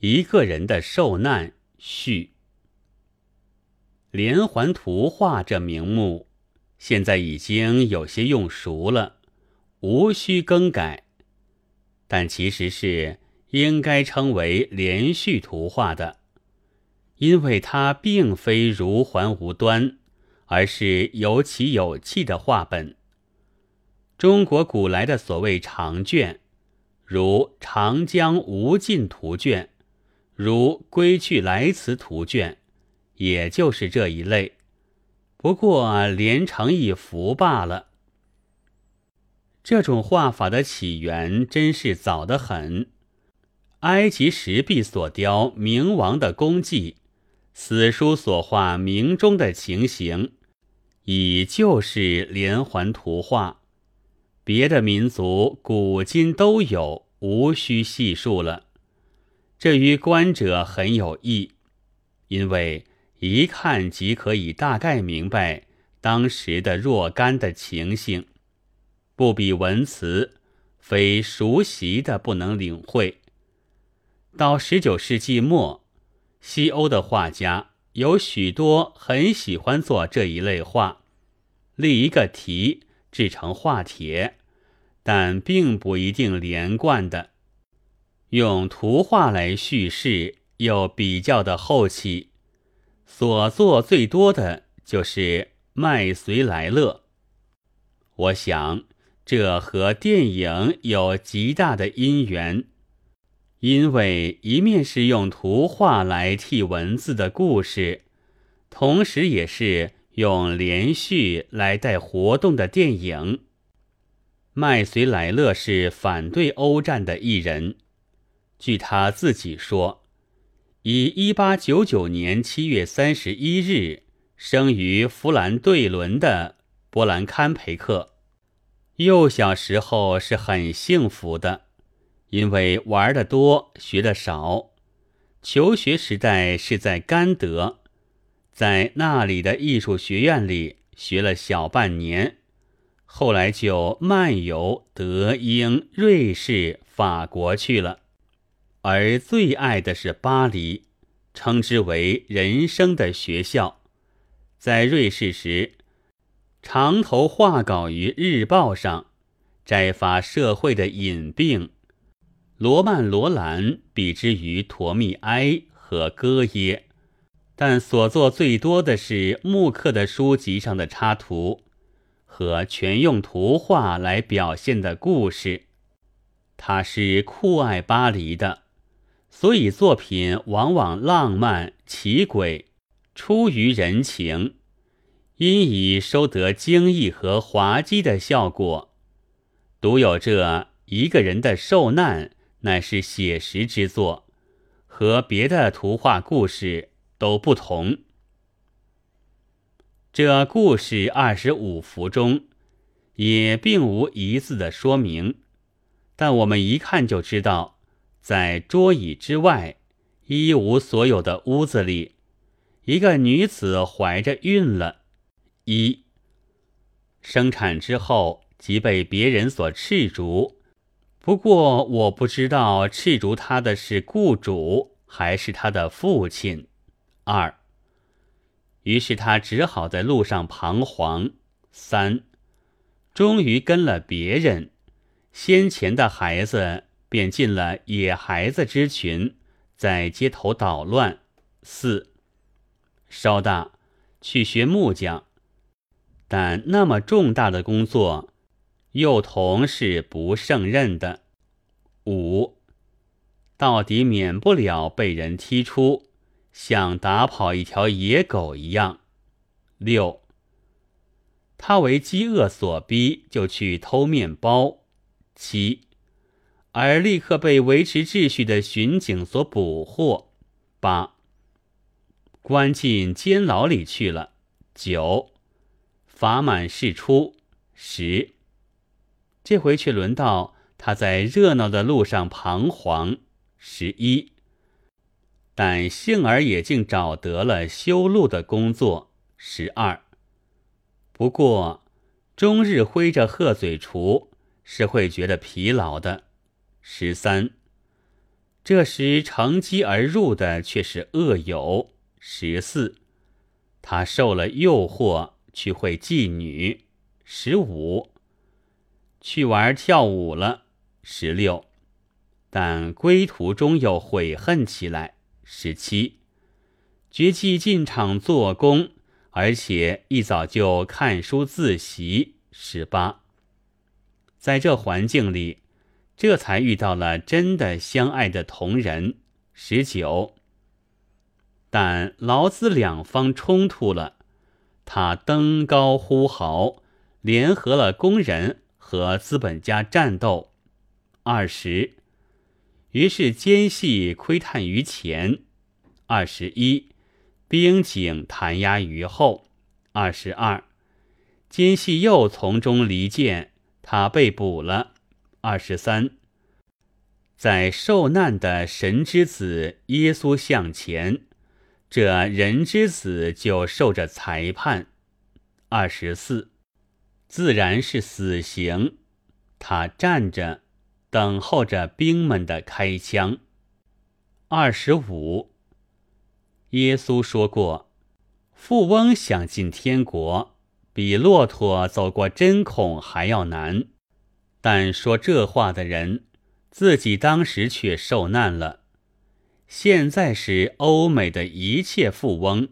一个人的受难序。连环图画这名目，现在已经有些用熟了，无需更改。但其实是应该称为连续图画的，因为它并非如环无端，而是有起有气的画本。中国古来的所谓长卷，如《长江无尽图卷》。如《归去来辞图卷》，也就是这一类，不过连成一幅罢了。这种画法的起源真是早得很。埃及石壁所雕冥王的功绩，死书所画冥中的情形，已就是连环图画。别的民族古今都有，无需细数了。这于观者很有益，因为一看即可以大概明白当时的若干的情形，不比文辞，非熟悉的不能领会。到十九世纪末，西欧的画家有许多很喜欢做这一类画，立一个题制成画帖，但并不一定连贯的。用图画来叙事，又比较的后期，所做最多的就是《麦随来乐》。我想这和电影有极大的因缘，因为一面是用图画来替文字的故事，同时也是用连续来带活动的电影。《麦随来乐》是反对欧战的一人。据他自己说，以一八九九年七月三十一日生于弗兰对伦的波兰堪培克，幼小时候是很幸福的，因为玩的多，学的少。求学时代是在甘德，在那里的艺术学院里学了小半年，后来就漫游德、英、瑞士、法国去了。而最爱的是巴黎，称之为人生的学校。在瑞士时，常投画稿于日报上，摘发社会的隐病。罗曼·罗兰比之于陀密埃和戈耶，但所作最多的是木刻的书籍上的插图和全用图画来表现的故事。他是酷爱巴黎的。所以作品往往浪漫奇诡，出于人情，因以收得惊异和滑稽的效果。独有这一个人的受难，乃是写实之作，和别的图画故事都不同。这故事二十五幅中，也并无一字的说明，但我们一看就知道。在桌椅之外，一无所有的屋子里，一个女子怀着孕了。一生产之后即被别人所斥逐，不过我不知道斥逐她的是雇主还是她的父亲。二，于是她只好在路上彷徨。三，终于跟了别人，先前的孩子。便进了野孩子之群，在街头捣乱。四稍大去学木匠，但那么重大的工作，幼童是不胜任的。五到底免不了被人踢出，像打跑一条野狗一样。六他为饥饿所逼，就去偷面包。七。而立刻被维持秩序的巡警所捕获，八关进监牢里去了。九罚满释出。十这回却轮到他在热闹的路上彷徨。十一但幸而也竟找得了修路的工作。十二不过终日挥着鹤嘴锄是会觉得疲劳的。十三，这时乘机而入的却是恶友。十四，他受了诱惑去会妓女。十五，去玩跳舞了。十六，但归途中又悔恨起来。十七，决计进场做工，而且一早就看书自习。十八，在这环境里。这才遇到了真的相爱的同人。十九，但劳资两方冲突了，他登高呼号，联合了工人和资本家战斗。二十，于是奸细窥探于前。二十一，兵警弹压于后。二十二，奸细又从中离间，他被捕了。二十三，在受难的神之子耶稣向前，这人之子就受着裁判。二十四，自然是死刑。他站着，等候着兵们的开枪。二十五，耶稣说过，富翁想进天国，比骆驼走过针孔还要难。但说这话的人，自己当时却受难了。现在是欧美的一切富翁，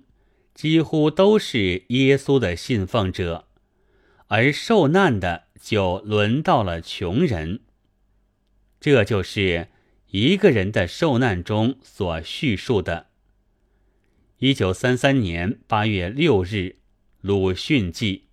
几乎都是耶稣的信奉者，而受难的就轮到了穷人。这就是一个人的受难中所叙述的。一九三三年八月六日，鲁迅记。